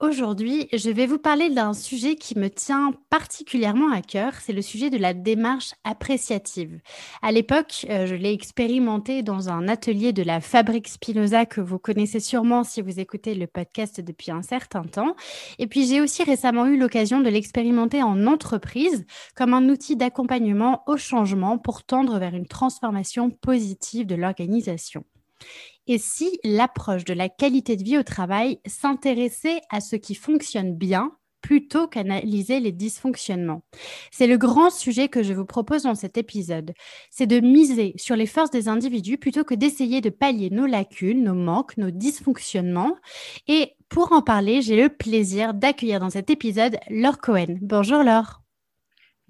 Aujourd'hui, je vais vous parler d'un sujet qui me tient particulièrement à cœur, c'est le sujet de la démarche appréciative. À l'époque, euh, je l'ai expérimenté dans un atelier de la Fabrique Spinoza que vous connaissez sûrement si vous écoutez le podcast depuis un certain temps. Et puis j'ai aussi récemment eu l'occasion de l'expérimenter en entreprise comme un outil d'accompagnement au changement pour tendre vers une transformation positive de l'organisation. Et si l'approche de la qualité de vie au travail s'intéressait à ce qui fonctionne bien plutôt qu'analyser les dysfonctionnements? C'est le grand sujet que je vous propose dans cet épisode. C'est de miser sur les forces des individus plutôt que d'essayer de pallier nos lacunes, nos manques, nos dysfonctionnements. Et pour en parler, j'ai le plaisir d'accueillir dans cet épisode Laure Cohen. Bonjour Laure.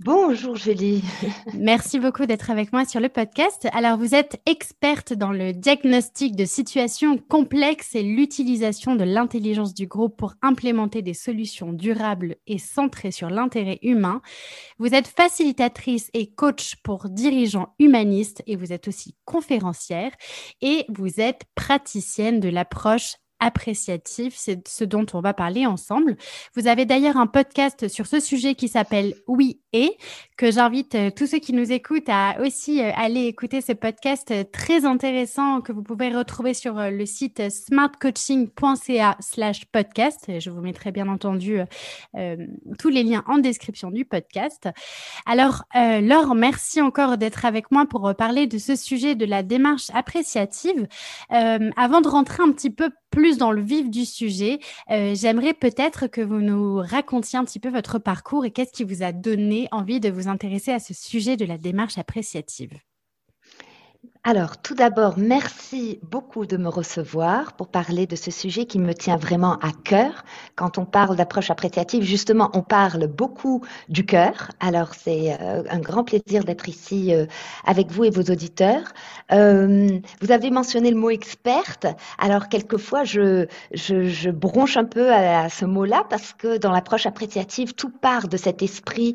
Bonjour Julie. Merci beaucoup d'être avec moi sur le podcast. Alors vous êtes experte dans le diagnostic de situations complexes et l'utilisation de l'intelligence du groupe pour implémenter des solutions durables et centrées sur l'intérêt humain. Vous êtes facilitatrice et coach pour dirigeants humanistes et vous êtes aussi conférencière et vous êtes praticienne de l'approche appréciatif, c'est ce dont on va parler ensemble. Vous avez d'ailleurs un podcast sur ce sujet qui s'appelle Oui et que j'invite euh, tous ceux qui nous écoutent à aussi euh, aller écouter ce podcast euh, très intéressant que vous pouvez retrouver sur le site smartcoaching.ca slash podcast. Je vous mettrai bien entendu tous les liens en description du podcast. Alors, Laure, merci encore d'être avec moi pour parler de ce sujet de la démarche appréciative. avant de rentrer un petit peu plus dans le vif du sujet, j'aimerais peut-être que vous nous racontiez un petit peu votre parcours et qu'est-ce qui vous a donné envie de vous intéresser à ce sujet de la démarche appréciative alors, tout d'abord, merci beaucoup de me recevoir pour parler de ce sujet qui me tient vraiment à cœur. Quand on parle d'approche appréciative, justement, on parle beaucoup du cœur. Alors, c'est euh, un grand plaisir d'être ici euh, avec vous et vos auditeurs. Euh, vous avez mentionné le mot experte. Alors, quelquefois, je, je, bronche un peu à ce mot-là parce que dans l'approche appréciative, tout part de cet esprit,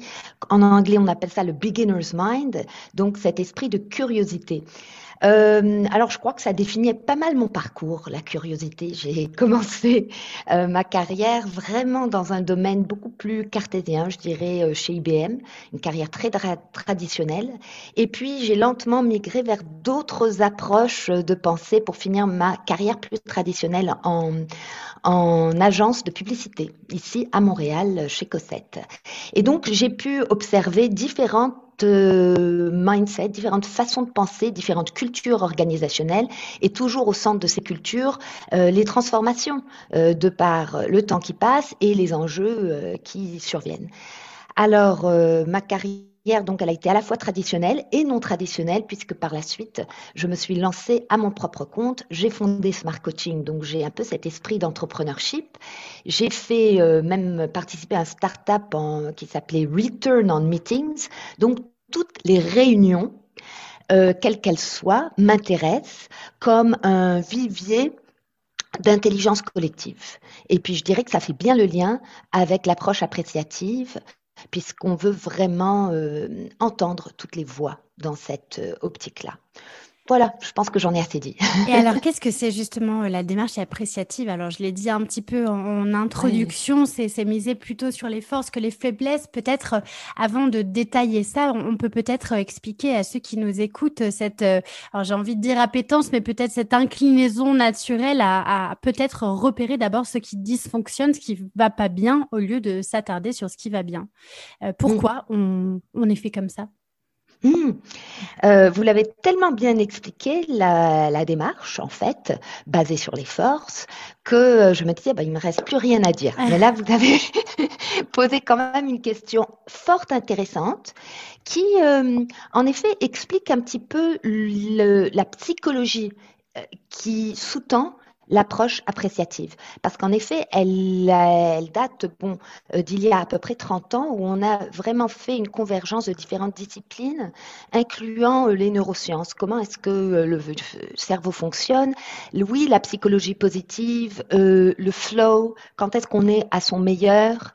en anglais, on appelle ça le beginner's mind, donc cet esprit de curiosité. Euh, alors, je crois que ça définit pas mal mon parcours, la curiosité. J'ai commencé euh, ma carrière vraiment dans un domaine beaucoup plus cartésien, je dirais, euh, chez IBM, une carrière très traditionnelle. Et puis, j'ai lentement migré vers d'autres approches de pensée pour finir ma carrière plus traditionnelle en, en agence de publicité, ici à Montréal, chez Cossette. Et donc, j'ai pu observer différentes mindset, différentes façons de penser, différentes cultures organisationnelles et toujours au centre de ces cultures, euh, les transformations euh, de par le temps qui passe et les enjeux euh, qui surviennent. Alors, ma carrière donc, elle a été à la fois traditionnelle et non traditionnelle, puisque par la suite, je me suis lancée à mon propre compte. J'ai fondé Smart Coaching, donc j'ai un peu cet esprit d'entrepreneurship. J'ai fait même participer à un start-up qui s'appelait Return on Meetings. Donc, toutes les réunions, euh, quelles qu'elles soient, m'intéressent comme un vivier d'intelligence collective. Et puis je dirais que ça fait bien le lien avec l'approche appréciative, puisqu'on veut vraiment euh, entendre toutes les voix dans cette euh, optique-là. Voilà, je pense que j'en ai assez dit. Et alors, qu'est-ce que c'est justement euh, la démarche appréciative? Alors, je l'ai dit un petit peu en, introduction, c'est miser plutôt sur les forces que les faiblesses. Peut-être, euh, avant de détailler ça, on, peut peut-être euh, expliquer à ceux qui nous écoutent cette, alors j'ai envie de dire appétence, mais peut-être cette inclinaison naturelle à, peut-être repérer d'abord ce qui dysfonctionne, ce qui va pas bien, au lieu de s'attarder sur ce qui va bien. pourquoi on, on est fait comme ça? Hmm. Euh, vous l'avez tellement bien expliqué, la, démarche, en fait, basée sur les forces, que euh, je me disais, bah, il ne me reste plus rien à dire. Mais là, vous avez posé quand même une question fort intéressante qui, euh, en effet, explique un petit peu la psychologie qui sous-tend l'approche appréciative. Parce qu'en effet, elle, elle date bon, euh, d'il y a à peu près 30 ans où on a vraiment fait une convergence de différentes disciplines, incluant euh, les neurosciences. Comment est-ce que euh, le cerveau fonctionne? Oui, la psychologie positive, le flow, quand est-ce qu'on est à son meilleur?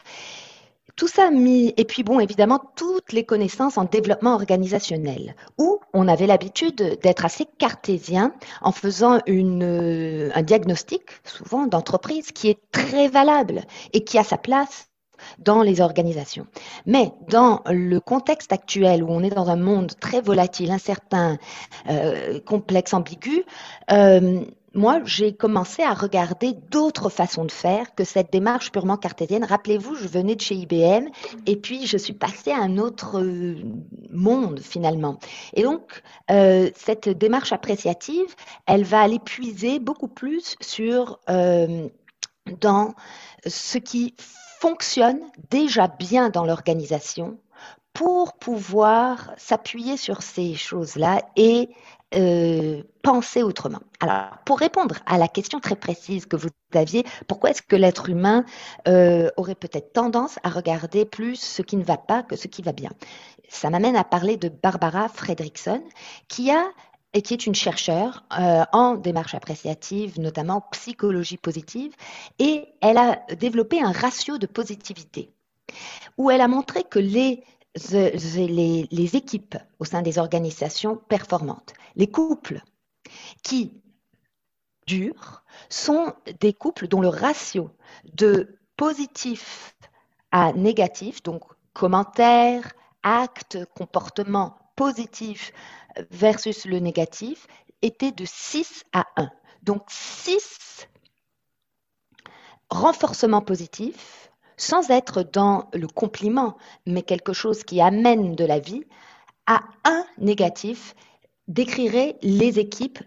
Tout ça mis, et puis bon, évidemment, toutes les connaissances en développement organisationnel, où on avait l'habitude d'être assez cartésien en faisant une, euh, un diagnostic, souvent d'entreprise, qui est très valable et qui a sa place dans les organisations. Mais dans le contexte actuel où on est dans un monde très volatile, incertain, euh, complexe, ambigu, euh, moi, j'ai commencé à regarder d'autres façons de faire que cette démarche purement cartésienne. Rappelez-vous, je venais de chez IBM et puis je suis passée à un autre euh, monde finalement. Et donc, euh, cette démarche appréciative, elle va aller puiser beaucoup plus sur euh, dans ce qui fonctionne déjà bien dans l'organisation pour pouvoir s'appuyer sur ces choses-là et euh, penser autrement. Alors, pour répondre à la question très précise que vous aviez, pourquoi est-ce que l'être humain euh, aurait peut-être tendance à regarder plus ce qui ne va pas que ce qui va bien? Ça m'amène à parler de Barbara Fredrickson, qui a et qui est une chercheure euh, en démarche appréciative, notamment en psychologie positive, et elle a développé un ratio de positivité, où elle a montré que les les, équipes au sein des organisations performantes. Les couples qui durent sont des couples dont le ratio de positif à négatif, donc commentaires, actes, comportements positifs versus le négatif, était de 6 à 1. Donc 6 renforcements positifs sans être dans le compliment, mais quelque chose qui amène de la vie, à un négatif, décrirait les équipes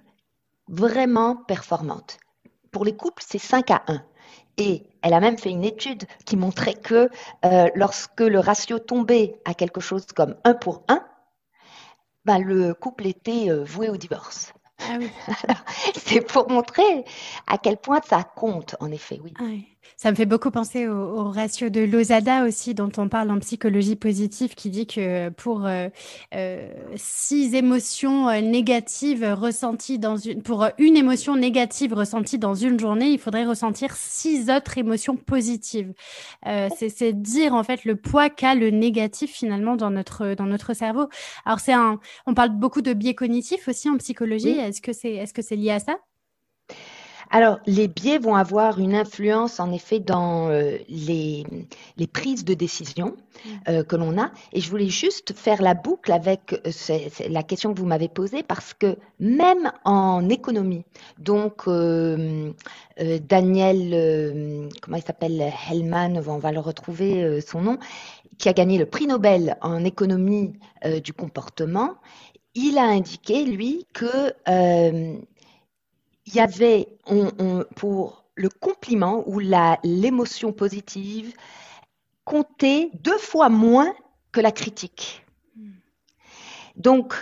vraiment performantes. Pour les couples, c'est 5 à 1. Et elle a même fait une étude qui montrait que euh, lorsque le ratio tombait à quelque chose comme 1 pour 1, ben, le couple était euh, voué au divorce. Ah c'est pour montrer à quel point ça compte, en effet, oui. Ça me fait beaucoup penser au, ratio de Lozada aussi, dont on parle en psychologie positive, qui dit que pour euh, euh, six émotions euh, négatives ressenties dans une, pour une émotion négative ressentie dans une journée, il faudrait ressentir six autres émotions positives. c'est dire en fait le poids qu'a le négatif finalement dans notre dans notre cerveau. Alors c'est un, on parle beaucoup de biais cognitifs aussi en psychologie. Est-ce que c'est est-ce que c'est lié à ça? Alors, les biais vont avoir une influence, en effet, dans euh, les, les, prises de décision mm. euh, que l'on a. Et je voulais juste faire la boucle avec euh, la question que vous m'avez posée, parce que même en économie, donc Daniel, comment il s'appelle, Hellman, on va le retrouver son nom, qui a gagné le prix Nobel en économie du comportement, il a indiqué, lui, que il y avait pour le compliment ou l'émotion positive comptait deux fois moins que la critique. Donc,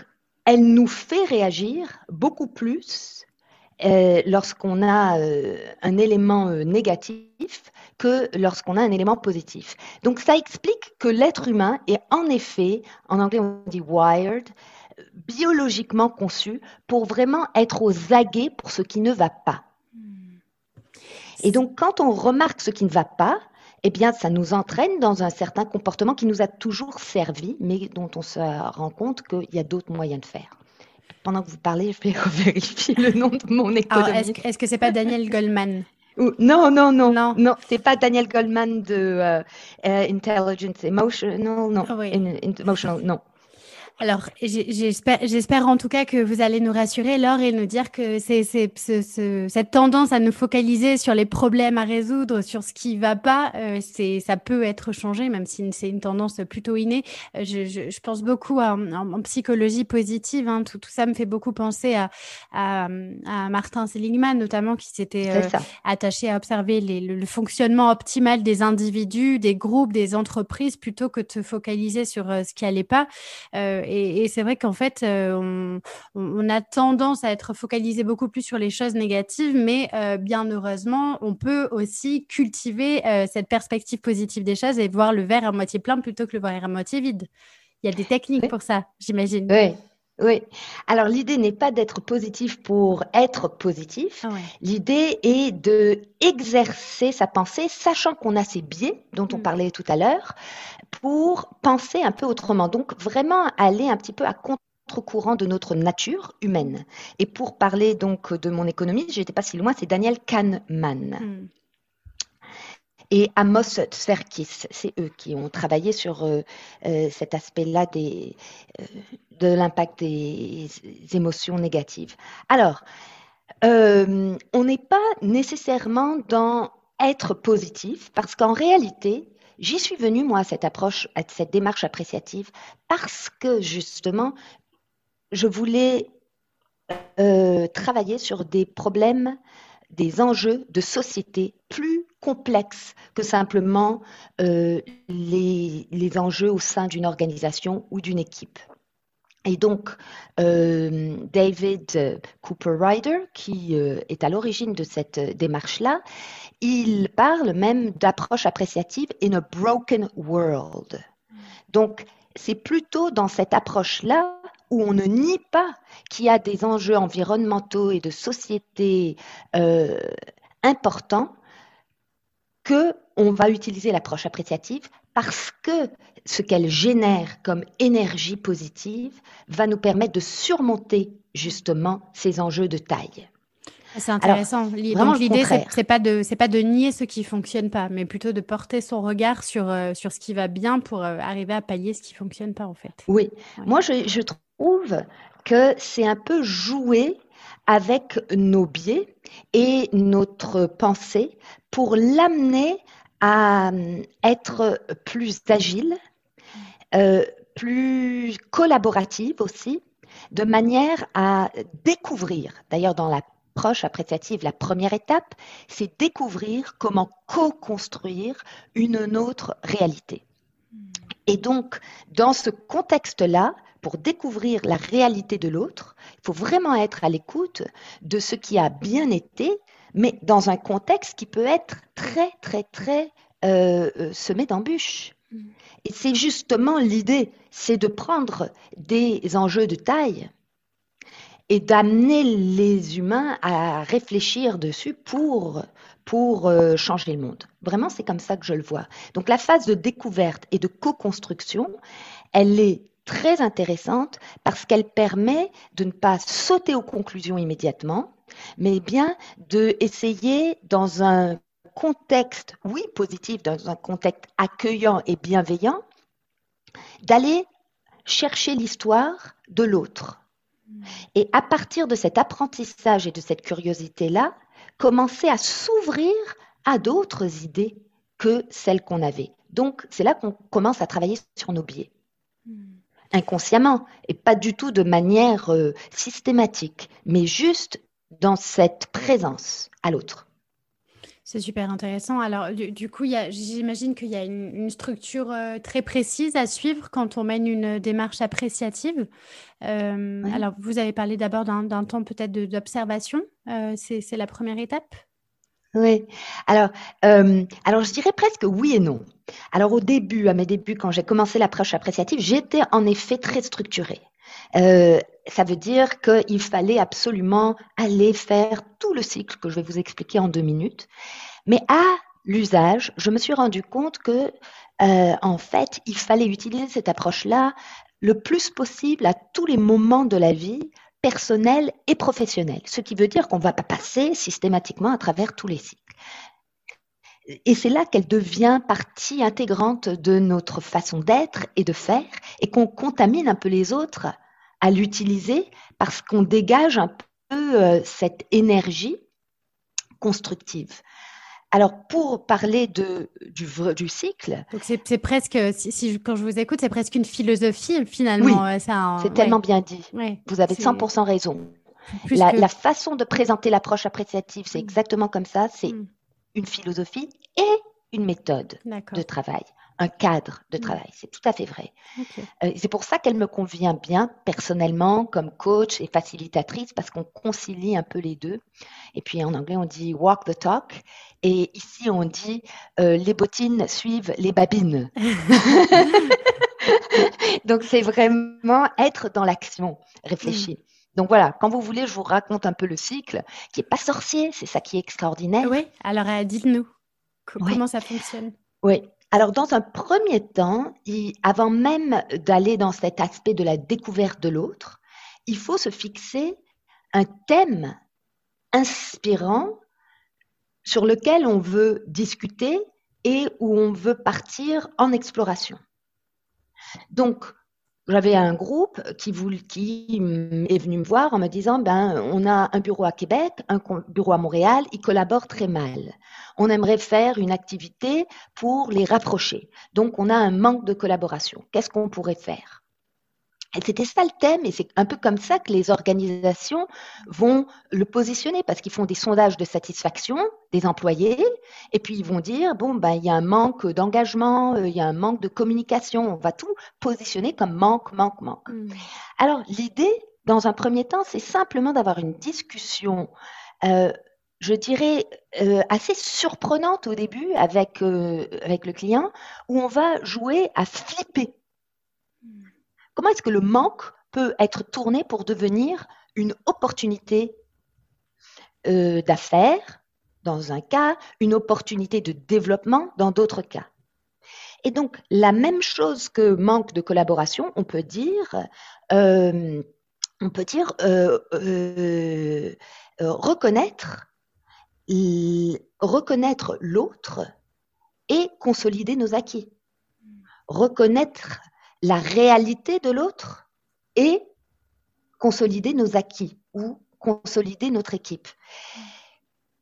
elle nous fait réagir beaucoup plus euh, lorsqu'on a euh, un élément euh, négatif que lorsqu'on a un élément positif. Donc, ça explique que l'être humain est en effet, en anglais on dit wired, biologiquement conçu pour vraiment être aux aguets pour ce qui ne va pas. Et donc, quand on remarque ce qui ne va pas, eh bien, ça nous entraîne dans un certain comportement qui nous a toujours servi, mais dont on se rend compte qu'il y a d'autres moyens de faire. Pendant que vous parlez, je vais vérifier le nom de mon économiste. Est-ce que c'est pas Daniel Goldman non, non, non, non, non, c'est pas Daniel Goldman de euh, euh, Intelligence Emotional, non, ah Emotional, non. Alors, j'espère en tout cas que vous allez nous rassurer, Laure, et nous dire que c'est cette tendance à nous focaliser sur les problèmes à résoudre, sur ce qui va pas, euh, ça peut être changé, même si c'est une tendance plutôt innée. Euh, je, je, je pense beaucoup à, en, psychologie positive. Hein, tout, tout, ça me fait beaucoup penser à, à, à Martin Seligman, notamment, qui s'était euh, attaché à observer les, le, fonctionnement optimal des individus, des groupes, des entreprises, plutôt que de se focaliser sur ce qui allait pas et, c'est vrai qu'en fait, euh, on, a tendance à être focalisé beaucoup plus sur les choses négatives, mais euh, bien heureusement, on peut aussi cultiver euh, cette perspective positive des choses et voir le verre à moitié plein plutôt que le verre à moitié vide. Il y a des techniques pour ça, j'imagine. Oui, oui. Alors l'idée n'est pas d'être positif pour être positif. Ah l'idée est de exercer sa pensée, sachant qu'on a ces biais dont on mm. parlait tout à l'heure, pour penser un peu autrement. Donc vraiment aller un petit peu à contre-courant de notre nature humaine. Et pour parler donc de mon économie, j'étais pas si loin, c'est Daniel Kahneman. Mm et Amos Tverkis. C'est eux qui ont travaillé sur euh, euh, cet aspect-là euh, de l'impact des émotions négatives. Alors, on n'est pas nécessairement dans être positif parce qu'en réalité, j'y suis venue, moi, à cette approche, à cette démarche appréciative parce que justement, je voulais travailler sur des problèmes, des enjeux de société plus complexe que simplement euh, les, enjeux au sein d'une organisation ou d'une équipe. Et donc, euh, David Cooper Ryder, qui euh, est à l'origine de cette démarche-là, il parle même d'approche appréciative in a broken world. Donc, c'est plutôt dans cette approche-là où on ne nie pas qu'il y a des enjeux environnementaux et de société importants, que on va utiliser l'approche appréciative parce que ce qu'elle génère comme énergie positive va nous permettre de surmonter justement ces enjeux de taille. C'est intéressant. Donc l'idée, c'est pas de c'est pas de nier ce qui fonctionne pas, mais plutôt de porter son regard sur euh, sur ce qui va bien pour euh, arriver à pallier ce qui fonctionne pas en fait. Oui, moi je, je trouve que c'est un peu jouer avec nos biais et notre pensée pour l'amener à euh, être plus agile, euh, plus collaborative aussi, de manière à découvrir, d'ailleurs dans l'approche appréciative, la première étape, c'est découvrir comment co-construire une autre réalité. Et donc, dans ce contexte-là, pour découvrir la réalité de l'autre, il faut vraiment être à l'écoute de ce qui a bien été, mais dans un contexte qui peut être très, très, très euh, euh, semé d'embûches. Mm. Et c'est justement l'idée, c'est de prendre des enjeux de taille et d'amener les humains à réfléchir dessus pour, pour euh, changer le monde. Vraiment, c'est comme ça que je le vois. Donc la phase de découverte et de co-construction, elle est très intéressante parce qu'elle permet de ne pas sauter aux conclusions immédiatement, mais bien de dans un contexte, oui, positif, dans un contexte accueillant et bienveillant, d'aller chercher l'histoire de l'autre. Et à partir de cet apprentissage et de cette curiosité-là, commencer à s'ouvrir à d'autres idées que celles qu'on avait. Donc, c'est là qu'on commence à travailler sur nos biais inconsciemment et pas du tout de manière euh, systématique, mais juste dans cette présence à l'autre. C'est super intéressant. Alors, du, coup, j'imagine qu'il y a une, structure euh, très précise à suivre quand on mène une démarche appréciative. Euh, alors, vous avez parlé d'abord d'un temps peut-être d'observation. C'est la première étape? Oui. Alors, euh, alors je dirais presque oui et non. Alors au début, à mes débuts, quand j'ai commencé l'approche appréciative, j'étais en effet très structurée. Euh, ça veut dire qu'il fallait absolument aller faire tout le cycle que je vais vous expliquer en deux minutes. Mais à l'usage, je me suis rendu compte que, euh, en fait, il fallait utiliser cette approche-là le plus possible à tous les moments de la vie, personnelle et professionnelle. Ce qui veut dire qu'on ne va pas passer systématiquement à travers tous les cycles. Et c'est là qu'elle devient partie intégrante de notre façon d'être et de faire, et qu'on contamine un peu les autres à l'utiliser parce qu'on dégage un peu euh, cette énergie constructive. Alors, pour parler de, du, du cycle. Donc, c'est presque, si, quand je vous écoute, c'est presque une philosophie, finalement. Oui, c'est tellement bien dit. vous avez 100% raison. La, la, façon de présenter l'approche appréciative, c'est mm. exactement comme ça. C'est mm. Une philosophie et une méthode de travail un cadre de mm. travail. C'est tout à fait vrai. Euh, c'est pour ça qu'elle me convient bien personnellement comme coach et facilitatrice parce qu'on concilie un peu les deux. Et puis en anglais, on dit walk the talk. Et ici, on dit euh, les bottines suivent les babines. Donc, c'est vraiment être dans l'action, réfléchir. Mm. Donc voilà, quand vous voulez, je vous raconte un peu le cycle, qui est pas sorcier, c'est ça qui est extraordinaire. Oui, alors euh, dites-nous comment ça fonctionne? Oui, alors, dans un premier temps, avant même d'aller dans cet aspect de la découverte de l'autre, il faut se fixer un thème inspirant sur lequel on veut discuter et où on veut partir en exploration. Donc, j'avais un groupe qui, est venu me voir en me disant ben on a un bureau à Québec, un bureau à Montréal, ils collaborent très mal. On aimerait faire une activité pour les rapprocher. Donc on a un manque de collaboration. Qu'est-ce qu'on pourrait faire? C'était ça le thème, et c'est un peu comme ça que les organisations vont le positionner, parce qu'ils font des sondages de satisfaction des employés, et puis ils vont dire, bon, ben, il y a un manque d'engagement, euh, il y a un manque de communication, on va tout positionner comme manque, manque, manque. Hmm. Alors, l'idée, dans un premier temps, c'est simplement d'avoir une discussion, euh, je dirais, euh, assez surprenante au début avec, avec le client, où on va jouer à flipper Comment est-ce que le manque peut être tourné pour devenir une opportunité euh, d'affaires dans un cas, une opportunité de développement dans d'autres cas? Et donc, la même chose que manque de collaboration, on peut dire, euh, on peut dire euh, reconnaître, reconnaître l'autre et consolider nos acquis. Reconnaître la réalité de l'autre et consolider nos acquis ou consolider notre équipe.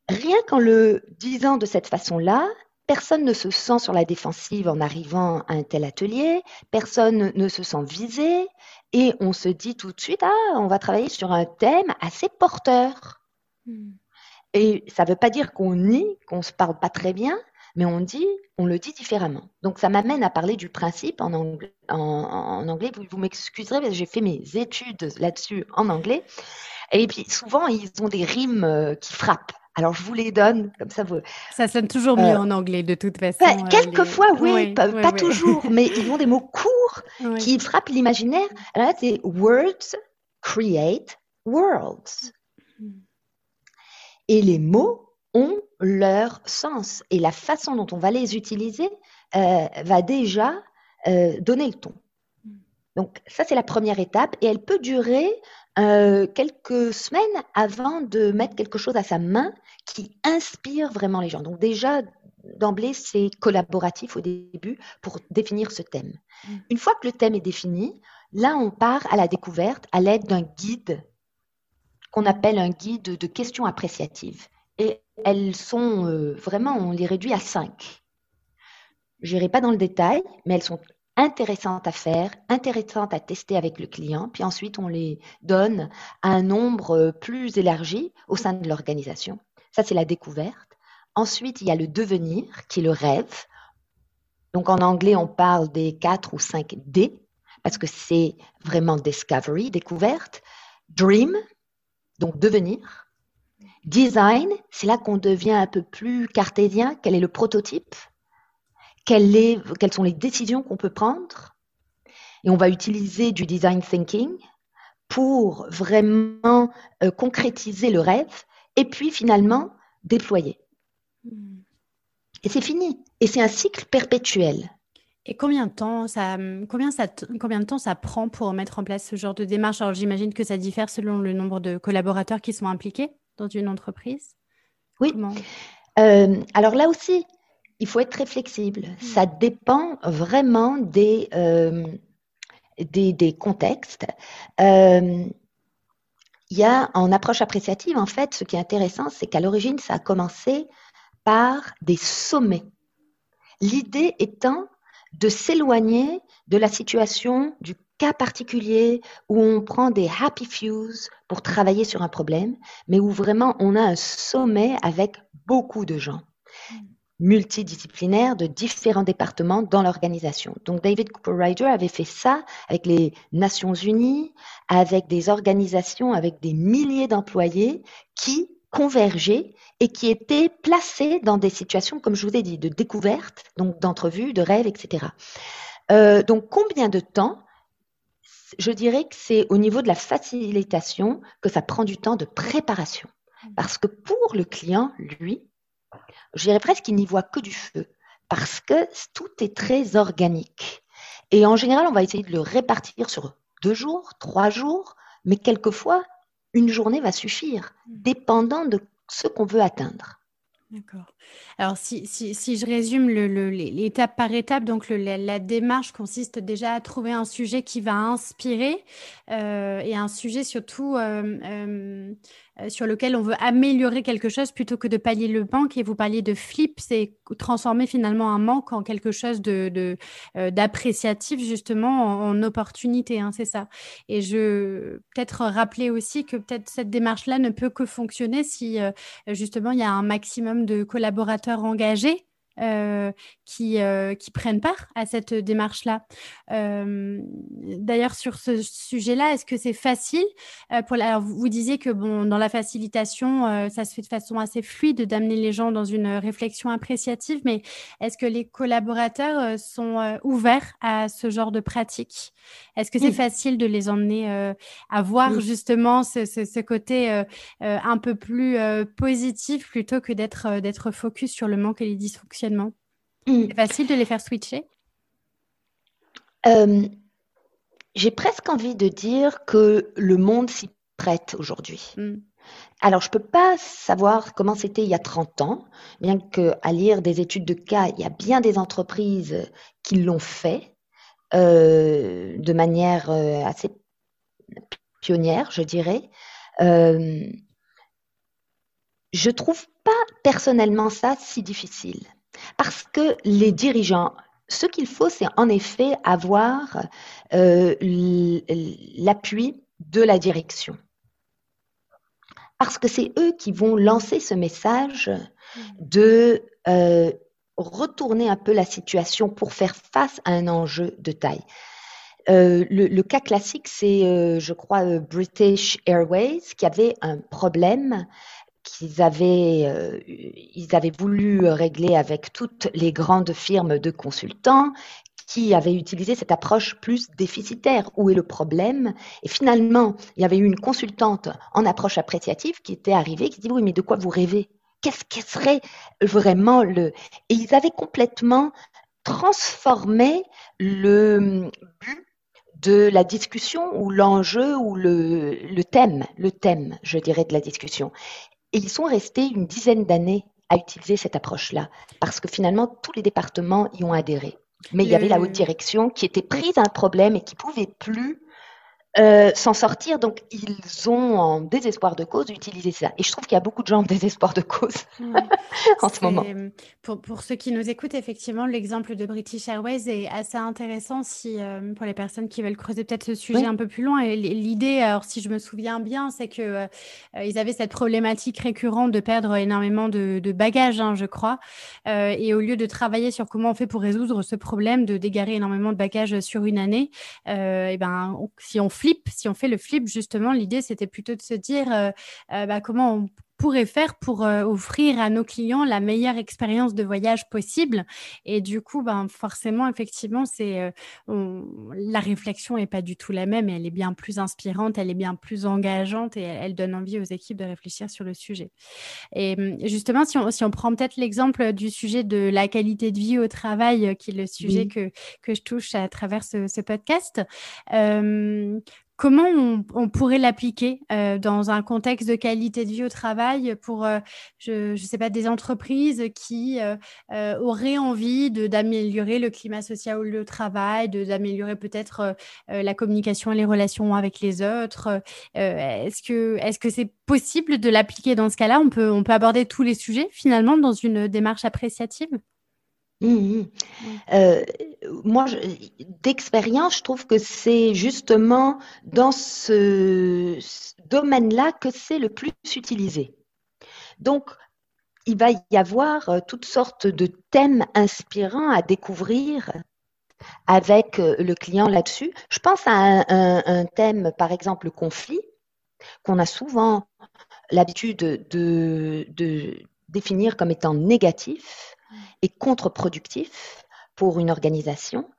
Rien qu'en le disant de cette façon-là, personne ne se sent sur la défensive en arrivant à un tel atelier, personne ne se sent visé et on se dit tout de suite, ah, on va travailler sur un thème assez porteur. Hmm. Et ça ne veut pas dire qu'on nie, qu'on ne se parle pas très bien, mais on dit, on le dit différemment. Donc ça m'amène à parler du principe en anglais. En, anglais, vous, vous m'excuserez, mais j'ai fait mes études là-dessus en anglais. Et puis souvent, ils ont des rimes euh, qui frappent. Alors je vous les donne, comme ça vous. Ça sonne toujours mieux euh, en anglais de toute façon. Bah, euh, quelquefois, oui, pas, toujours, mais ils ont des mots courts qui frappent l'imaginaire. Alors là, c'est words create worlds. Hmm. Et les mots ont leur sens et la façon dont on va les utiliser euh, va déjà euh, donner le ton. Donc ça, c'est la première étape et elle peut durer euh, quelques semaines avant de mettre quelque chose à sa main qui inspire vraiment les gens. Donc déjà, d'emblée, c'est collaboratif au début pour définir ce thème. Mm. Une fois que le thème est défini, là, on part à la découverte à l'aide d'un guide qu'on appelle un guide de questions appréciatives. Elles sont euh, vraiment, on les réduit à cinq. Je n'irai pas dans le détail, mais elles sont intéressantes à faire, intéressantes à tester avec le client, puis ensuite on les donne à un nombre euh, plus élargi au sein de l'organisation. Ça, c'est la découverte. Ensuite, il y a le devenir, qui est le rêve. Donc en anglais, on parle des quatre ou cinq D, parce que c'est vraiment discovery, découverte. Dream, donc devenir. Design, c'est là qu'on devient un peu plus cartésien. Quel est le prototype? Quelles sont les décisions qu'on peut prendre? Et on va utiliser du design thinking pour vraiment euh, concrétiser le rêve et puis finalement déployer. Hmm. Et c'est fini. Et c'est un cycle perpétuel. Et combien de temps ça, combien ça, combien de temps ça prend pour mettre en place ce genre de démarche? Alors j'imagine que ça diffère selon le nombre de collaborateurs qui sont impliqués dans une entreprise? Oui. Euh, alors là aussi, il faut être très flexible. Hmm. Ça dépend vraiment des, euh, des, contextes. Euh, il y a en approche appréciative, en fait, ce qui est intéressant, c'est qu'à l'origine, ça a commencé par des sommets. L'idée étant de s'éloigner de la situation, du cas particulier où on prend des happy fews pour travailler sur un problème, mais où vraiment on a un sommet avec beaucoup de gens multidisciplinaires de différents départements dans l'organisation. Donc David Cooper Ryder avait fait ça avec les Nations Unies, avec des organisations avec des milliers d'employés qui convergeaient et qui étaient placés dans des situations, comme je vous ai dit, de découverte, donc d'entrevue, de rêve, etc. Euh, donc combien de temps Je dirais que c'est au niveau de la facilitation que ça prend du temps de préparation. Parce que pour le client, lui, je dirais presque qu'il n'y voit que du feu, parce que tout est très organique. Et en général, on va essayer de le répartir sur deux jours, trois jours, mais quelquefois, une journée va suffire, mmh. dépendant de ce qu'on veut atteindre. D'accord. Alors, si, si, si, je résume l'étape par étape, donc la, démarche consiste déjà à trouver un sujet qui va inspirer euh, et un sujet surtout euh, euh, sur lequel on veut améliorer quelque chose plutôt que de pallier le manque. Et vous parliez de flip, c'est transformer finalement un manque en quelque chose de, euh, d'appréciatif justement en, opportunité, hein, c'est ça. Et je peut-être rappeler aussi que peut-être cette démarche-là ne peut que fonctionner si justement il y a un maximum de collaborateurs engagés euh, qui, euh, qui, prennent part à cette démarche-là. Euh, d'ailleurs, sur ce sujet-là, est-ce que c'est facile pour Alors, vous disiez que bon, dans la facilitation, ça se fait de façon assez fluide d'amener les gens dans une réflexion appréciative, mais est-ce que les collaborateurs sont ouverts à ce genre de pratique? Est-ce que c'est facile de les emmener à voir justement ce, ce, ce côté un peu plus positif plutôt que d'être d'être focus sur le manque et les dysfonctionnements? Mm. C'est facile de les faire switcher euh, J'ai presque envie de dire que le monde s'y prête aujourd'hui. Mm. Alors, je ne peux pas savoir comment c'était il y a 30 ans, bien qu'à lire des études de cas, il y a bien des entreprises qui l'ont fait euh, de manière euh, assez pionnière, je dirais. je ne trouve pas personnellement ça si difficile. Parce que les dirigeants, ce qu'il faut, c'est en effet avoir euh, l'appui de la direction. Parce que c'est eux qui vont lancer ce message de euh, retourner un peu la situation pour faire face à un enjeu de taille. Euh, le, cas classique, c'est, je crois, British Airways qui avait un problème qu'ils avaient, euh, ils avaient voulu régler avec toutes les grandes firmes de consultants qui avaient utilisé cette approche plus déficitaire. Où est le problème? Et finalement, il y avait eu une consultante en approche appréciative qui était arrivée, qui dit oui, mais de quoi vous rêvez? Qu'est-ce qui serait vraiment le? Et ils avaient complètement transformé le but de la discussion ou l'enjeu ou le, le, thème, le thème, je dirais, de la discussion. Et ils sont restés une dizaine d'années à utiliser cette approche-là, parce que finalement, tous les départements y ont adhéré. Mais il y avait la haute direction qui était prise à un problème et qui pouvait plus euh, s'en sortir. Donc, ils ont, en désespoir de cause, utilisé ça. Et je trouve qu'il y a beaucoup de gens en désespoir de cause en ce moment. Pour, pour, ceux qui nous écoutent, effectivement, l'exemple de British Airways est assez intéressant si, euh, pour les personnes qui veulent creuser peut-être ce sujet un peu plus loin. Et l'idée, alors si je me souviens bien, c'est que euh, ils avaient cette problématique récurrente de perdre énormément de, de bagages, hein, je crois. et au lieu de travailler sur comment on fait pour résoudre ce problème de d'égarer énormément de bagages sur une année, et ben, si on si on fait le flip, justement, l'idée, c'était plutôt de se dire euh, euh, bah, comment on pourrait faire pour euh, offrir à nos clients la meilleure expérience de voyage possible. Et du coup, ben, forcément, effectivement, c'est euh, la réflexion n'est pas du tout la même. elle est bien plus inspirante, elle est bien plus engageante et elle, donne envie aux équipes de réfléchir sur le sujet. Et hum, justement, si on, si on prend peut-être l'exemple du sujet de la qualité de vie au travail, qui est le sujet que, que je touche à travers ce, ce podcast, euh, Comment on, pourrait l'appliquer euh, dans un contexte de qualité de vie au travail pour, euh, je ne sais pas, des entreprises qui euh, auraient envie d'améliorer le climat social au travail, d'améliorer peut-être la communication et les relations avec les autres. Est-ce que c'est possible de l'appliquer dans ce cas-là? On peut, on peut aborder tous les sujets finalement dans une démarche appréciative? Mmh, mmh. Euh, moi, d'expérience, je trouve que c'est justement dans ce, domaine-là que c'est le plus utilisé. Donc, il va y avoir euh, toutes sortes de thèmes inspirants à découvrir avec euh, le client là-dessus. Je pense à un, thème, par exemple, le conflit, qu'on a souvent l'habitude de définir comme étant négatif et contre-productif pour une organisation.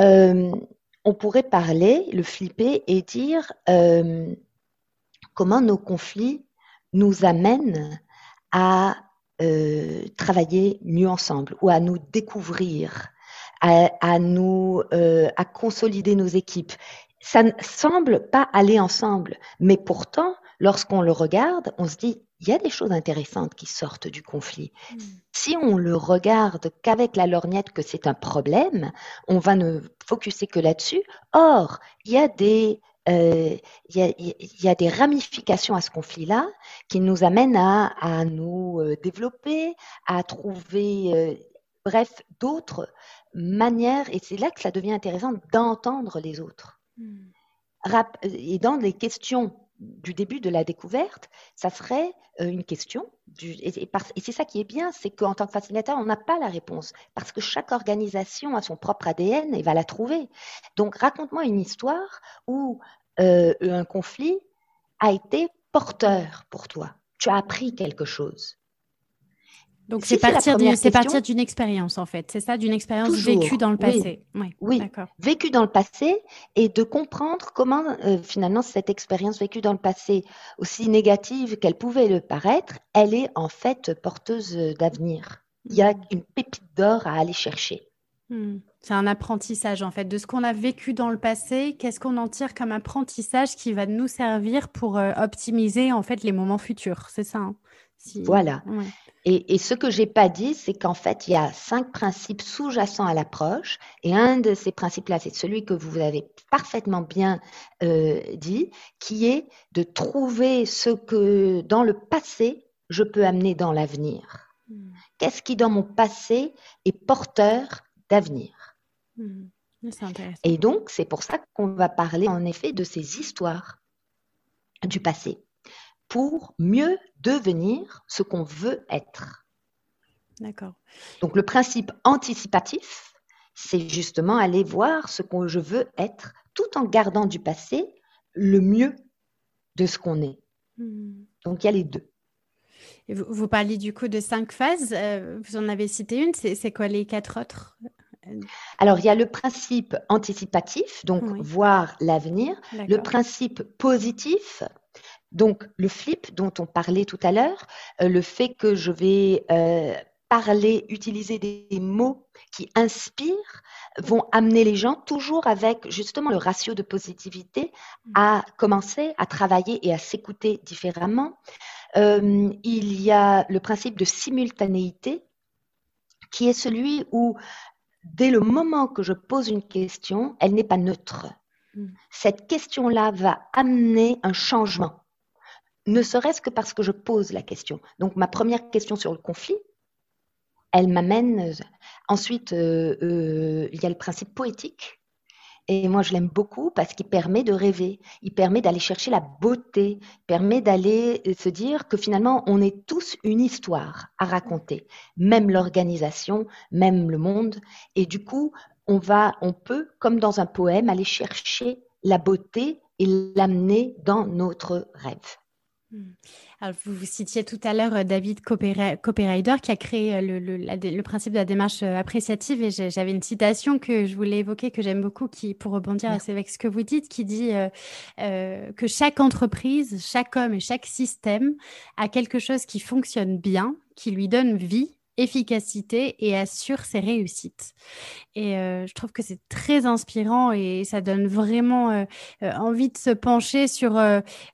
Euh, on pourrait parler, le flipper et dire euh, comment nos conflits nous amènent à euh, travailler mieux ensemble ou à nous découvrir, à, nous à consolider nos équipes. Ça ne semble pas aller ensemble, mais pourtant, lorsqu'on le regarde, on se dit il y a des choses intéressantes qui sortent du conflit. Hmm. Si on le regarde qu'avec la lorgnette que c'est un problème, on va ne focuser que là-dessus. Or, il y a des euh, il, y a, des ramifications à ce conflit-là qui nous amènent à, nous euh, développer, à trouver, euh, bref, d'autres manières. Et c'est là que ça devient intéressant d'entendre les autres. Hmm. Et dans les questions du début de la découverte, ça serait euh, une question. et, c'est ça qui est bien, c'est qu'en tant que facilitateur, on n'a pas la réponse, parce que chaque organisation a son propre ADN et va la trouver. Donc, raconte-moi une histoire où euh, un conflit a été porteur pour toi. Tu as appris quelque chose. Donc, c'est partir, d'une expérience, en fait. C'est ça, d'une expérience vécue dans le passé. Oui, oui. vécue dans le passé et de comprendre comment, euh, finalement, cette expérience vécue dans le passé, aussi négative qu'elle pouvait le paraître, elle est en fait porteuse d'avenir. Il y a mm. une pépite d'or à aller chercher. Mm. C'est un apprentissage, en fait, de ce qu'on a vécu dans le passé. Qu'est-ce qu'on en tire comme apprentissage qui va nous servir pour euh, optimiser, en fait, les moments futurs. C'est ça. Hein voilà. Et, ce que j'ai pas dit, c'est qu'en fait, il y a cinq principes sous-jacents à l'approche. Et un de ces principes-là, c'est celui que vous avez parfaitement bien euh, dit, qui est de trouver ce que dans le passé, je peux amener dans l'avenir. Hmm. Qu'est-ce qui, dans mon passé, est porteur d'avenir? Hmm. Et donc, c'est pour ça qu'on va parler en effet de ces histoires du passé pour mieux devenir ce qu'on veut être. D'accord. Donc le principe anticipatif, c'est justement aller voir ce que je veux être tout en gardant du passé le mieux de ce qu'on est. Hmm. Donc il y a les deux. vous, vous, parliez du coup de cinq phases. Euh, vous en avez cité une. C'est quoi les quatre autres? Alors, il y a le principe anticipatif, donc voir l'avenir, le principe positif, donc, le flip dont on parlait tout à l'heure, euh, le fait que je vais euh, parler, utiliser des, mots qui inspirent, vont amener les gens toujours avec justement le ratio de positivité à commencer à travailler et à s'écouter différemment. Euh, il y a le principe de simultanéité qui est celui où dès le moment que je pose une question, elle n'est pas neutre. Mm. Cette question-là va amener un changement ne serait-ce que parce que je pose la question. Donc ma première question sur le conflit, elle m'amène. Ensuite, euh, euh, il y a le principe poétique. Et moi, je l'aime beaucoup parce qu'il permet de rêver, il permet d'aller chercher la beauté, permet d'aller se dire que finalement, on est tous une histoire à raconter, même l'organisation, même le monde. Et du coup, on va, on peut, comme dans un poème, aller chercher la beauté et l'amener dans notre rêve. Hmm. Alors, vous, citiez tout à l'heure euh, David Copyrider qui a créé euh, le, principe de la démarche euh, appréciative et j'avais une citation que je voulais évoquer que j'aime beaucoup qui, pour rebondir avec ce que vous dites, qui dit euh, que chaque entreprise, chaque homme et chaque système a quelque chose qui fonctionne bien, qui lui donne vie efficacité et assure ses réussites. Et euh, je trouve que c'est très inspirant et ça donne vraiment euh, euh, envie de se pencher sur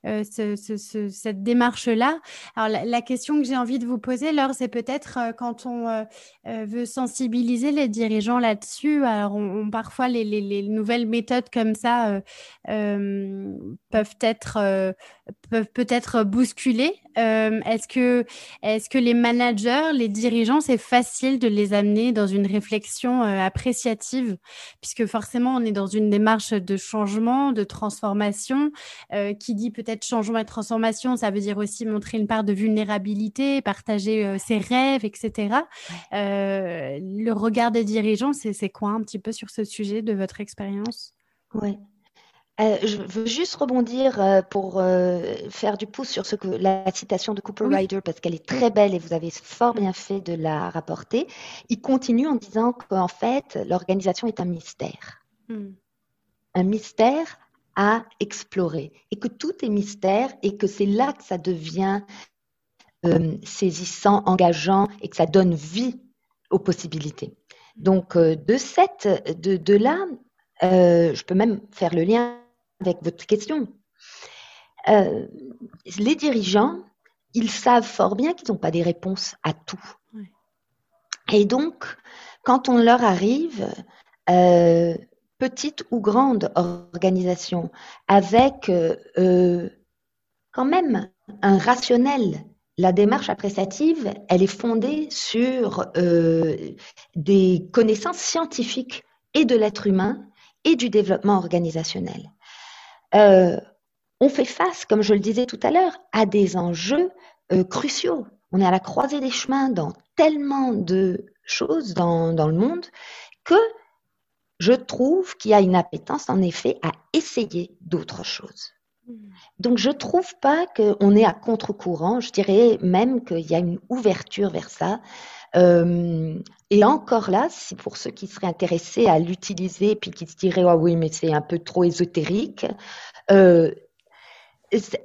ce, cette démarche-là. Alors la, question que j'ai envie de vous poser, Laure, c'est peut-être quand on veut sensibiliser les dirigeants là-dessus. Alors on, parfois les, les, les, nouvelles méthodes comme ça peuvent être peuvent peut-être bousculer. Est-ce que est-ce que les managers, les dirigeants, c'est facile de les amener dans une réflexion après puisque forcément, on est dans une démarche de changement, de transformation. Euh, qui dit peut-être changement et transformation, ça veut dire aussi montrer une part de vulnérabilité, partager euh, ses rêves, etc. Euh, le regard des dirigeants, c'est quoi un petit peu sur ce sujet de votre expérience? Oui. Euh, je veux juste rebondir euh, pour euh, faire du pouce sur ce que la citation de Cooper Ryder parce qu'elle est très belle et vous avez fort bien fait de la rapporter. Il continue en disant qu'en fait l'organisation est un mystère, hmm. un mystère à explorer et que tout est mystère et que c'est là que ça devient saisissant, engageant et que ça donne vie aux possibilités. Donc de cette, de, de là, je peux même faire le lien avec votre question. Euh, les dirigeants, ils savent fort bien qu'ils n'ont pas des réponses à tout. Et donc, quand on leur arrive, euh, petite ou grande organisation, avec euh, quand même un rationnel, la démarche appréciative, elle est fondée sur des connaissances scientifiques et de l'être humain et du développement organisationnel. Euh, on fait face, comme je le disais tout à l'heure, à des enjeux euh, cruciaux. On est à la croisée des chemins dans tellement de choses dans, le monde que je trouve qu'il y a une appétence, en effet, à essayer d'autres choses. Donc, je ne trouve pas qu'on est à contre-courant. Je dirais même qu'il y a une ouverture vers ça. Euh, et encore là, pour ceux qui seraient intéressés à l'utiliser puis qui se diraient ah oui mais c'est un peu trop ésotérique. Euh,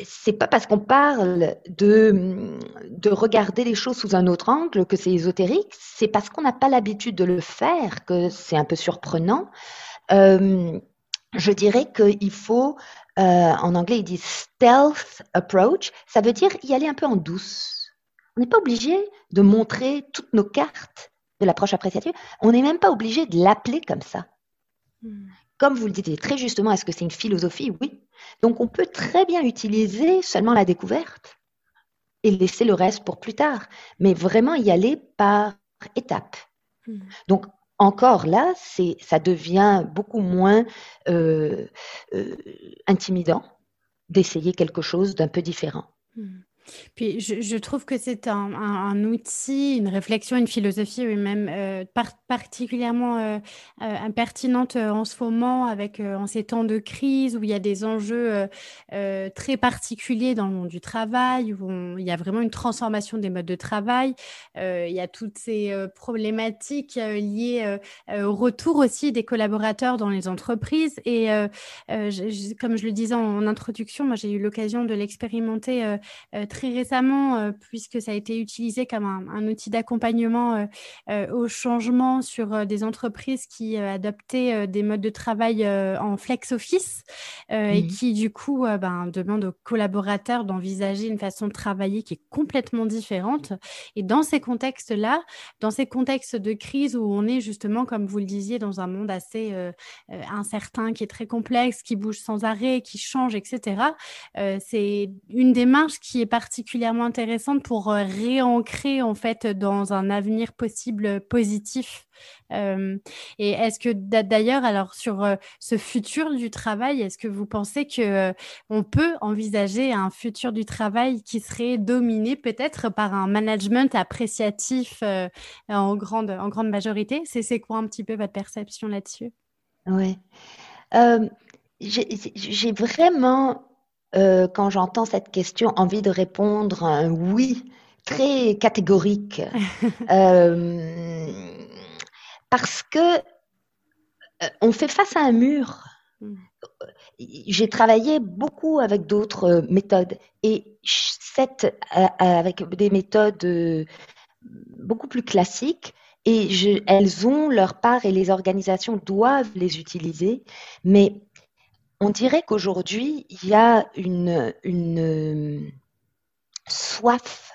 c'est pas parce qu'on parle de, de regarder les choses sous un autre angle que c'est ésotérique, c'est parce qu'on n'a pas l'habitude de le faire que c'est un peu surprenant. Euh, je dirais qu'il faut, euh, en anglais ils disent stealth approach, ça veut dire y aller un peu en douce. On n'est pas obligé de montrer toutes nos cartes de l'approche appréciative. On n'est même pas obligé de l'appeler comme ça. Hmm. Comme vous le dites très justement, est-ce que c'est une philosophie? Oui. Donc on peut très bien utiliser seulement la découverte et laisser le reste pour plus tard, mais vraiment y aller par étapes. Hmm. Donc encore là, c'est, ça devient beaucoup moins euh, euh, intimidant d'essayer quelque chose d'un peu différent. Hmm. Puis je, trouve que c'est un, outil, une réflexion, une philosophie même euh, particulièrement euh, euh, pertinente en ce moment, avec en ces temps de crise où il y a des enjeux très particuliers dans le monde du travail, où il y a vraiment une transformation des modes de travail. il y a toutes ces problématiques liées au retour aussi des collaborateurs dans les entreprises. Et comme je le disais en, introduction, moi j'ai eu l'occasion de l'expérimenter très très récemment, euh, puisque ça a été utilisé comme un, outil d'accompagnement euh, euh, au changement sur des entreprises qui adoptaient des modes de travail en flex office et mmh qui, du coup, ben, demandent aux collaborateurs d'envisager une façon de travailler qui est complètement différente. Et dans ces contextes-là, dans ces contextes de crise où on est justement, comme vous le disiez, dans un monde assez incertain, qui est très complexe, qui bouge sans arrêt, qui change, etc., c'est une démarche qui est particulièrement intéressante pour euh, réancrer en fait dans un avenir possible positif. Euh, et est-ce que d'ailleurs, alors sur euh, ce futur du travail, est-ce que vous pensez que on peut envisager un futur du travail qui serait dominé peut-être par un management appréciatif en grande en grande majorité? C'est quoi un petit peu votre perception là-dessus? Oui. j'ai vraiment euh, quand j'entends cette question, envie de répondre un oui très catégorique. euh, parce que euh, on fait face à un mur. Mm. J'ai travaillé beaucoup avec d'autres méthodes et cette, avec des méthodes beaucoup plus classiques et je, elles ont leur part et les organisations doivent les utiliser. Mais on dirait qu'aujourd'hui, il y a une, une soif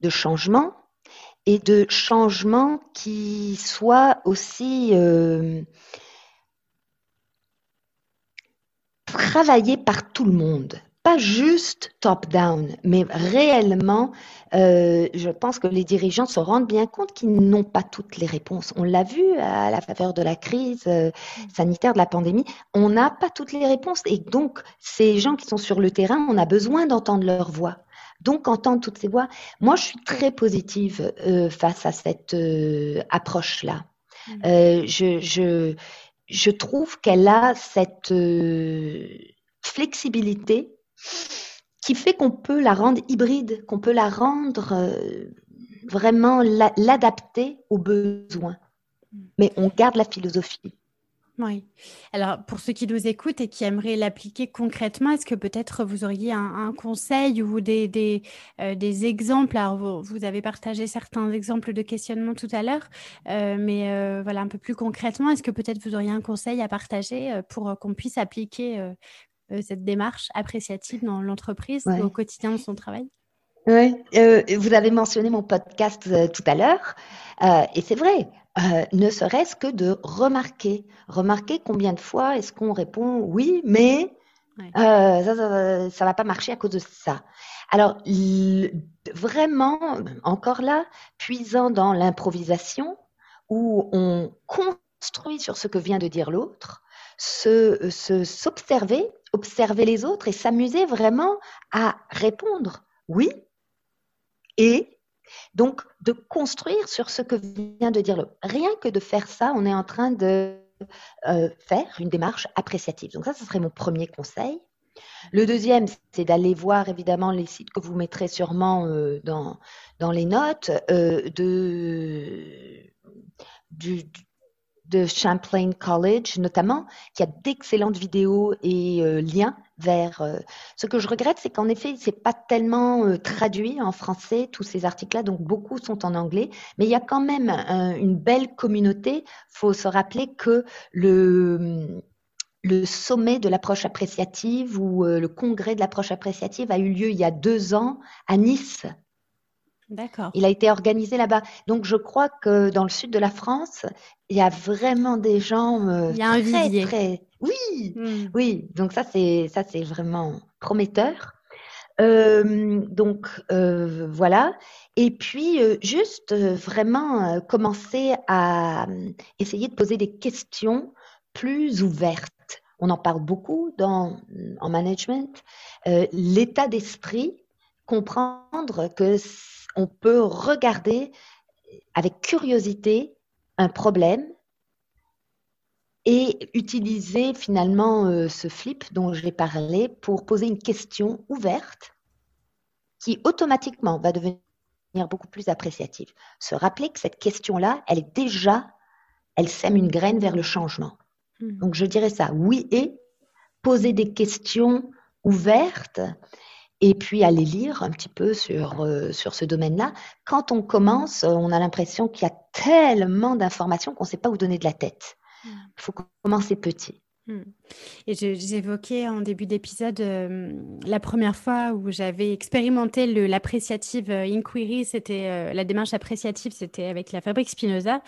de changement et de changement qui soit aussi euh, travaillé par tout le monde pas juste top-down, mais réellement, euh, je pense que les dirigeants se rendent bien compte qu'ils n'ont pas toutes les réponses. On l'a vu à la faveur de la crise euh, sanitaire, de la pandémie, on n'a pas toutes les réponses. Et donc, ces gens qui sont sur le terrain, on a besoin d'entendre leur voix. Donc, entendre toutes ces voix. Moi, je suis très positive euh, face à cette approche-là. Je, je, je trouve qu'elle a cette flexibilité qui fait qu'on peut la rendre hybride, qu'on peut la rendre euh, vraiment l'adapter aux besoins. Mais on garde la philosophie. Oui. Alors, pour ceux qui nous écoutent et qui aimeraient l'appliquer concrètement, est-ce que peut-être vous auriez un, conseil ou des, euh, des exemples? Alors, vous, avez partagé certains exemples de questionnement tout à l'heure, euh, mais voilà, un peu plus concrètement, est-ce que peut-être vous auriez un conseil à partager pour qu'on puisse appliquer cette démarche appréciative dans l'entreprise au quotidien de son travail? Oui, euh, vous avez mentionné mon podcast euh, tout à l'heure, et c'est vrai, ne serait-ce que de remarquer, remarquer combien de fois est-ce qu'on répond oui, mais ça, ne va pas marcher à cause de ça. Alors, vraiment, encore là, puisant dans l'improvisation, où on construit sur ce que vient de dire l'autre, se s'observer observer les autres et s'amuser vraiment à répondre oui et donc de construire sur ce que vient de dire l'autre. Rien que de faire ça, on est en train de euh, faire une démarche appréciative. Donc ça, ce serait mon premier conseil. Le deuxième, c'est d'aller voir évidemment les sites que vous mettrez sûrement euh, dans, les notes euh, de, de Champlain College notamment, qui a d'excellentes vidéos et euh, liens vers. Euh, ce que je regrette, c'est qu'en effet, c'est pas tellement euh, traduit en français tous ces articles-là, donc beaucoup sont en anglais, mais il y a quand même une belle communauté. Faut se rappeler que le le sommet de l'approche appréciative ou le congrès de l'approche appréciative a eu lieu il y a deux ans à Nice, D'accord. Il a été organisé là-bas. Donc, je crois que dans le sud de la France, il y a vraiment des gens. Euh, il y a un très, très... Oui, hmm. oui. Donc ça, c'est ça, c'est vraiment prometteur. Euh, donc euh, voilà. Et puis juste vraiment commencer à essayer de poser des questions plus ouvertes. On en parle beaucoup dans en management. L'état d'esprit, comprendre que on peut regarder avec curiosité un problème et utiliser finalement euh, ce flip dont j'ai parlé pour poser une question ouverte qui automatiquement va devenir beaucoup plus appréciative. Se rappeler que cette question-là, elle est déjà, elle sème une graine vers le changement. Hmm. Donc je dirais ça, oui et poser des questions ouvertes et puis aller lire un petit peu sur, euh, sur ce domaine-là. Quand on commence, on a l'impression qu'il y a tellement d'informations qu'on ne sait pas où donner de la tête. Il mmh. faut commencer petit. Hmm. Et j'évoquais en début d'épisode euh, la première fois où j'avais expérimenté l'appréciative euh, inquiry, c'était euh, la démarche appréciative, c'était avec la fabrique Spinoza.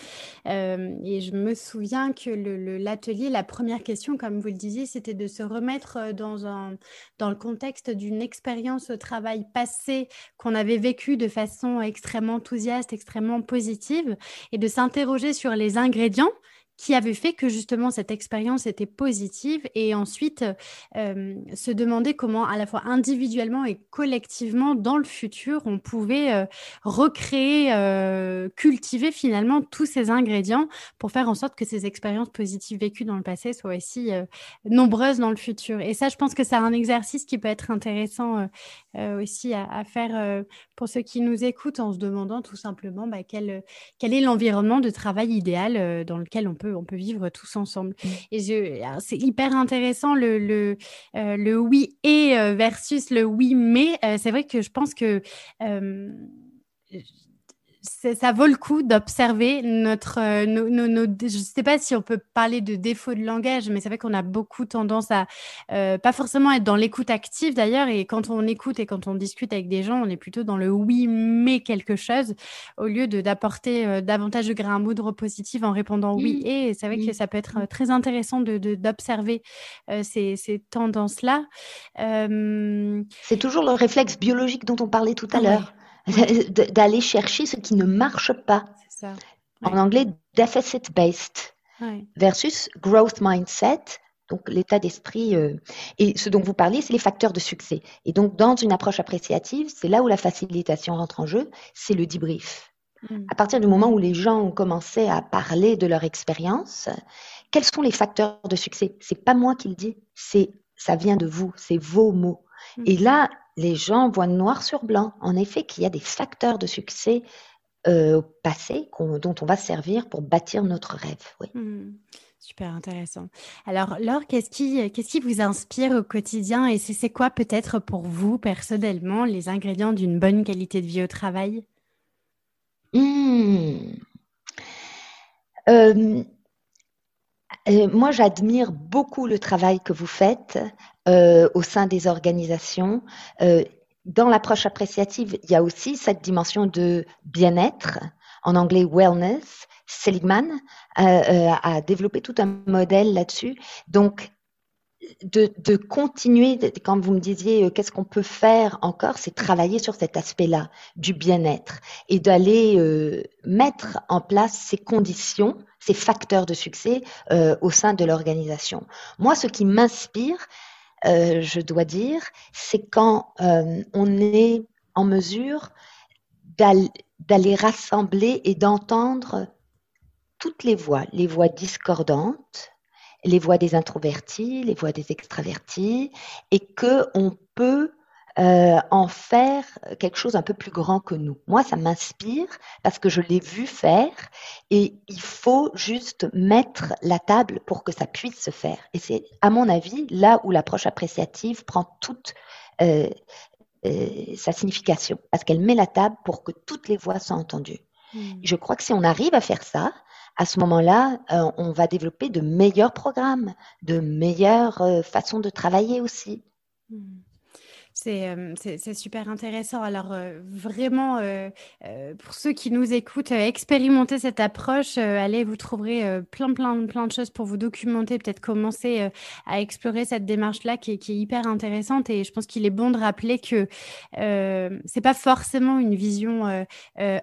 et je me souviens que l'atelier, la première question, comme vous le disiez, c'était de se remettre dans, le contexte d'une expérience au travail passé qu'on avait vécue de façon extrêmement enthousiaste, extrêmement positive, et de s'interroger sur les ingrédients qui avait fait que justement cette expérience était positive et ensuite euh, se demander comment à la fois individuellement et collectivement dans le futur on pouvait euh, recréer, euh, cultiver finalement tous ces ingrédients pour faire en sorte que ces expériences positives vécues dans le passé soient aussi nombreuses dans le futur. Et ça, je pense que c'est un exercice qui peut être intéressant aussi à, faire pour ceux qui nous écoutent en se demandant tout simplement bah, quel, quel est l'environnement de travail idéal dans lequel on peut, on peut vivre tous ensemble. Mmh. Et c'est hyper intéressant le, le, le oui et versus le oui mais. c'est vrai que je pense que ça vaut le coup d'observer notre. Euh, je ne sais pas si on peut parler de défaut de langage, mais c'est vrai qu'on a beaucoup tendance à euh, pas forcément être dans l'écoute active d'ailleurs. Et quand on écoute et quand on discute avec des gens, on est plutôt dans le oui, mais quelque chose, au lieu d'apporter euh, davantage de grains à moudre positif en répondant oui. Et c'est vrai que ça peut être très intéressant d'observer de, ces, ces tendances-là. C'est toujours le réflexe biologique dont on parlait tout à l'heure d'aller chercher ce qui ne marche pas. Ça. En anglais, deficit based versus growth mindset. Donc l'état d'esprit euh, et ce dont vous parliez, c'est les facteurs de succès. Et donc dans une approche appréciative, c'est là où la facilitation rentre en jeu, c'est le debrief. Hmm. À partir du moment où les gens ont commencé à parler de leur expérience, quels sont les facteurs de succès? C'est pas moi qui le dis, c'est ça vient de vous, c'est vos mots. Hmm. Et là, les gens voient noir sur blanc, en effet, qu'il y a des facteurs de succès euh, au passé dont on va servir pour bâtir notre rêve. Oui. Hmm. super intéressant. Alors, Laure, qu'est-ce qui, qu'est-ce qui vous inspire au quotidien et c'est, quoi peut-être pour vous personnellement les ingrédients d'une bonne qualité de vie au travail? Hmm. euh, euh, moi, j'admire beaucoup le travail que vous faites au sein des organisations. Euh, dans l'approche appréciative, il y a aussi cette dimension de bien-être, en anglais wellness. Seligman a développé tout un modèle là-dessus. Donc, de, continuer, quand vous me disiez qu'est-ce qu'on peut faire encore, c'est travailler sur cet aspect-là du bien-être et d'aller mettre en place ces conditions ces facteurs de succès euh, au sein de l'organisation. Moi, ce qui m'inspire, euh, je dois dire, c'est quand euh, on est en mesure d'aller rassembler et d'entendre toutes les voix, les voix discordantes, les voix des introvertis, les voix des extravertis, et que on peut euh, en faire quelque chose un peu plus grand que nous. Moi, ça m'inspire parce que je l'ai vu faire et il faut juste mettre la table pour que ça puisse se faire. Et c'est, à mon avis, là où l'approche appréciative prend toute euh, euh, sa signification parce qu'elle met la table pour que toutes les voix soient entendues. Hmm. Je crois que si on arrive à faire ça, à ce moment-là, on va développer de meilleurs programmes, de meilleures façons de travailler aussi. Hmm. C'est super intéressant. Alors, vraiment, pour ceux qui nous écoutent, expérimentez cette approche. allez, vous trouverez plein, plein, plein de choses pour vous documenter, peut-être commencer à explorer cette démarche-là qui, qui, est hyper intéressante. Et je pense qu'il est bon de rappeler que c'est pas forcément une vision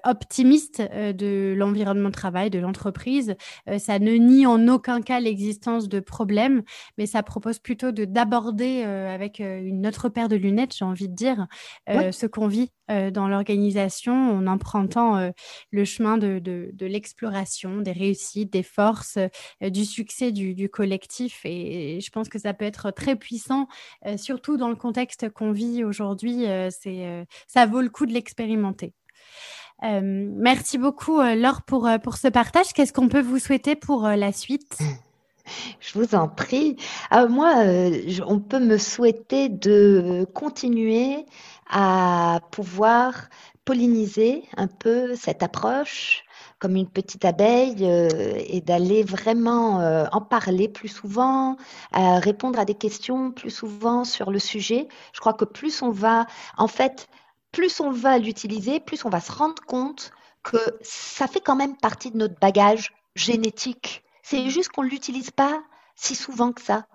optimiste de l'environnement de travail, de l'entreprise. ça ne nie en aucun cas l'existence de problèmes, mais ça propose plutôt de d'aborder avec une autre paire de lunettes j'ai envie de dire, euh, ce qu'on vit euh, dans l'organisation en empruntant euh, le chemin de, de, l'exploration, des réussites, des forces, du succès du, collectif. Et, je pense que ça peut être très puissant, surtout dans le contexte qu'on vit aujourd'hui. c'est, ça vaut le coup de l'expérimenter. merci beaucoup, Laure, pour, pour ce partage. Qu'est-ce qu'on peut vous souhaiter pour la suite? Je vous en prie. Ah, moi, euh, on peut me souhaiter de continuer à pouvoir polliniser un peu cette approche comme une petite abeille euh, et d'aller vraiment euh, en parler plus souvent, répondre à des questions plus souvent sur le sujet. Je crois que plus on va, en fait, plus on va l'utiliser, plus on va se rendre compte que ça fait quand même partie de notre bagage génétique c'est juste qu'on ne l'utilise pas si souvent que ça.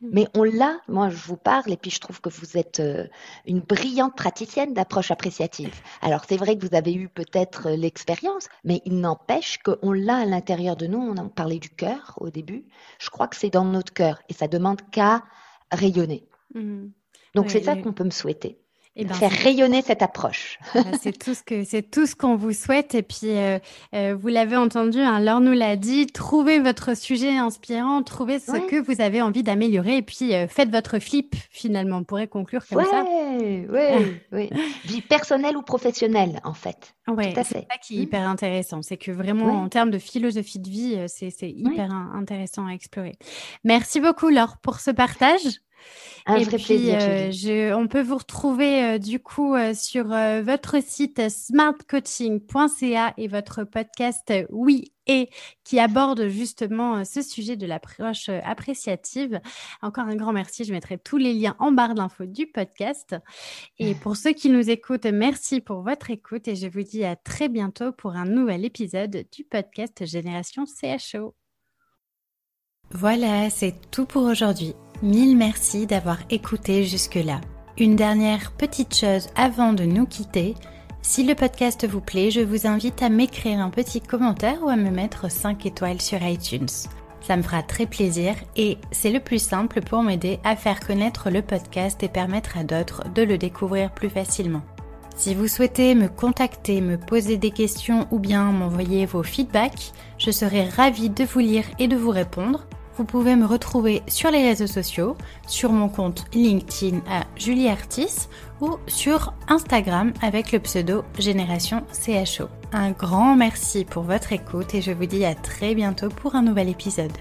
Mm. Mais on l'a, moi je vous parle et puis je trouve que vous êtes euh, une brillante praticienne d'approche appréciative. Alors c'est vrai que vous avez eu peut-être euh, l'expérience, mais il n'empêche qu'on l'a à l'intérieur de nous. On a parlé du cœur au début. Je crois que c'est dans notre cœur et ça demande qu'à rayonner. Mm. Donc c'est ça qu'on peut me souhaiter. Et eh ben, faire rayonner cette approche. c'est tout ce que c'est tout ce qu'on vous souhaite. Et puis euh, euh, vous l'avez entendu, hein, Laure nous l'a dit. Trouvez votre sujet inspirant, trouvez ce que vous avez envie d'améliorer, et puis euh, faites votre flip. Finalement, on pourrait conclure comme ça. Oui, oui, oui. Vie personnelle ou professionnelle, en fait. Oui, c'est ça qui est mmh. hyper intéressant. C'est que vraiment, en termes de philosophie de vie, c'est hyper intéressant à explorer. Merci beaucoup, Laure, pour ce partage. Un et vrai puis, plaisir. Euh, on peut vous retrouver euh, du coup euh, sur votre site smartcoaching.ca et votre podcast Oui et qui aborde justement ce sujet de l'approche appréciative. Encore un grand merci. Je mettrai tous les liens en barre d'infos du podcast. Et pour ceux qui nous écoutent, merci pour votre écoute et je vous dis à très bientôt pour un nouvel épisode du podcast Génération CHO. Voilà, c'est tout pour aujourd'hui. Mille merci d'avoir écouté jusque-là. Une dernière petite chose avant de nous quitter. Si le podcast vous plaît, je vous invite à m'écrire un petit commentaire ou à me mettre 5 étoiles sur iTunes. Ça me fera très plaisir et c'est le plus simple pour m'aider à faire connaître le podcast et permettre à d'autres de le découvrir plus facilement. Si vous souhaitez me contacter, me poser des questions ou bien m'envoyer vos feedbacks, je serai ravie de vous lire et de vous répondre vous pouvez me retrouver sur les réseaux sociaux, sur mon compte LinkedIn à Julie Artis ou sur Instagram avec le pseudo Génération CHO. Un grand merci pour votre écoute et je vous dis à très bientôt pour un nouvel épisode.